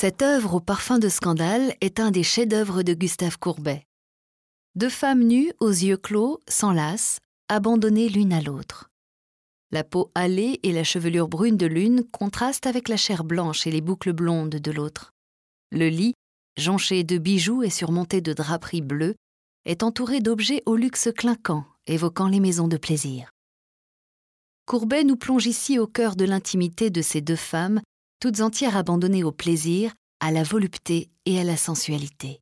Cette œuvre au parfum de scandale est un des chefs-d'œuvre de Gustave Courbet. Deux femmes nues aux yeux clos s'enlacent, abandonnées l'une à l'autre. La peau hâlée et la chevelure brune de l'une contrastent avec la chair blanche et les boucles blondes de l'autre. Le lit, jonché de bijoux et surmonté de draperies bleues, est entouré d'objets au luxe clinquant, évoquant les maisons de plaisir. Courbet nous plonge ici au cœur de l'intimité de ces deux femmes, toutes entières abandonnées au plaisir, à la volupté et à la sensualité.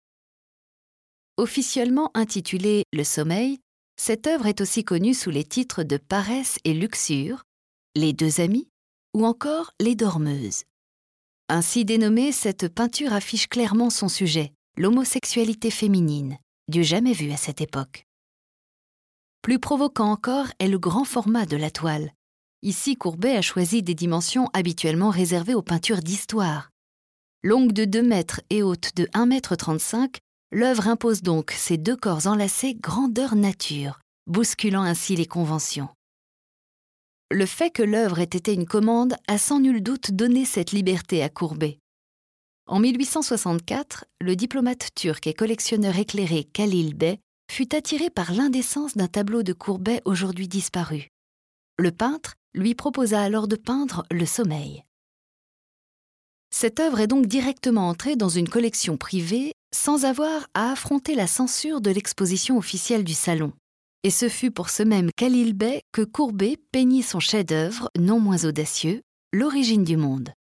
Officiellement intitulée Le sommeil, cette œuvre est aussi connue sous les titres de Paresse et Luxure, Les deux amies ou encore Les dormeuses. Ainsi dénommée, cette peinture affiche clairement son sujet, l'homosexualité féminine, du jamais vu à cette époque. Plus provoquant encore est le grand format de la toile. Ici, Courbet a choisi des dimensions habituellement réservées aux peintures d'histoire. Longue de 2 mètres et haute de 1 mètre 35, l'œuvre impose donc ces deux corps enlacés grandeur nature, bousculant ainsi les conventions. Le fait que l'œuvre ait été une commande a sans nul doute donné cette liberté à Courbet. En 1864, le diplomate turc et collectionneur éclairé Khalil Bey fut attiré par l'indécence d'un tableau de Courbet aujourd'hui disparu. Le peintre lui proposa alors de peindre le sommeil. Cette œuvre est donc directement entrée dans une collection privée sans avoir à affronter la censure de l'exposition officielle du salon. Et ce fut pour ce même Khalil Bey que Courbet peignit son chef-d'œuvre, non moins audacieux, L'origine du monde.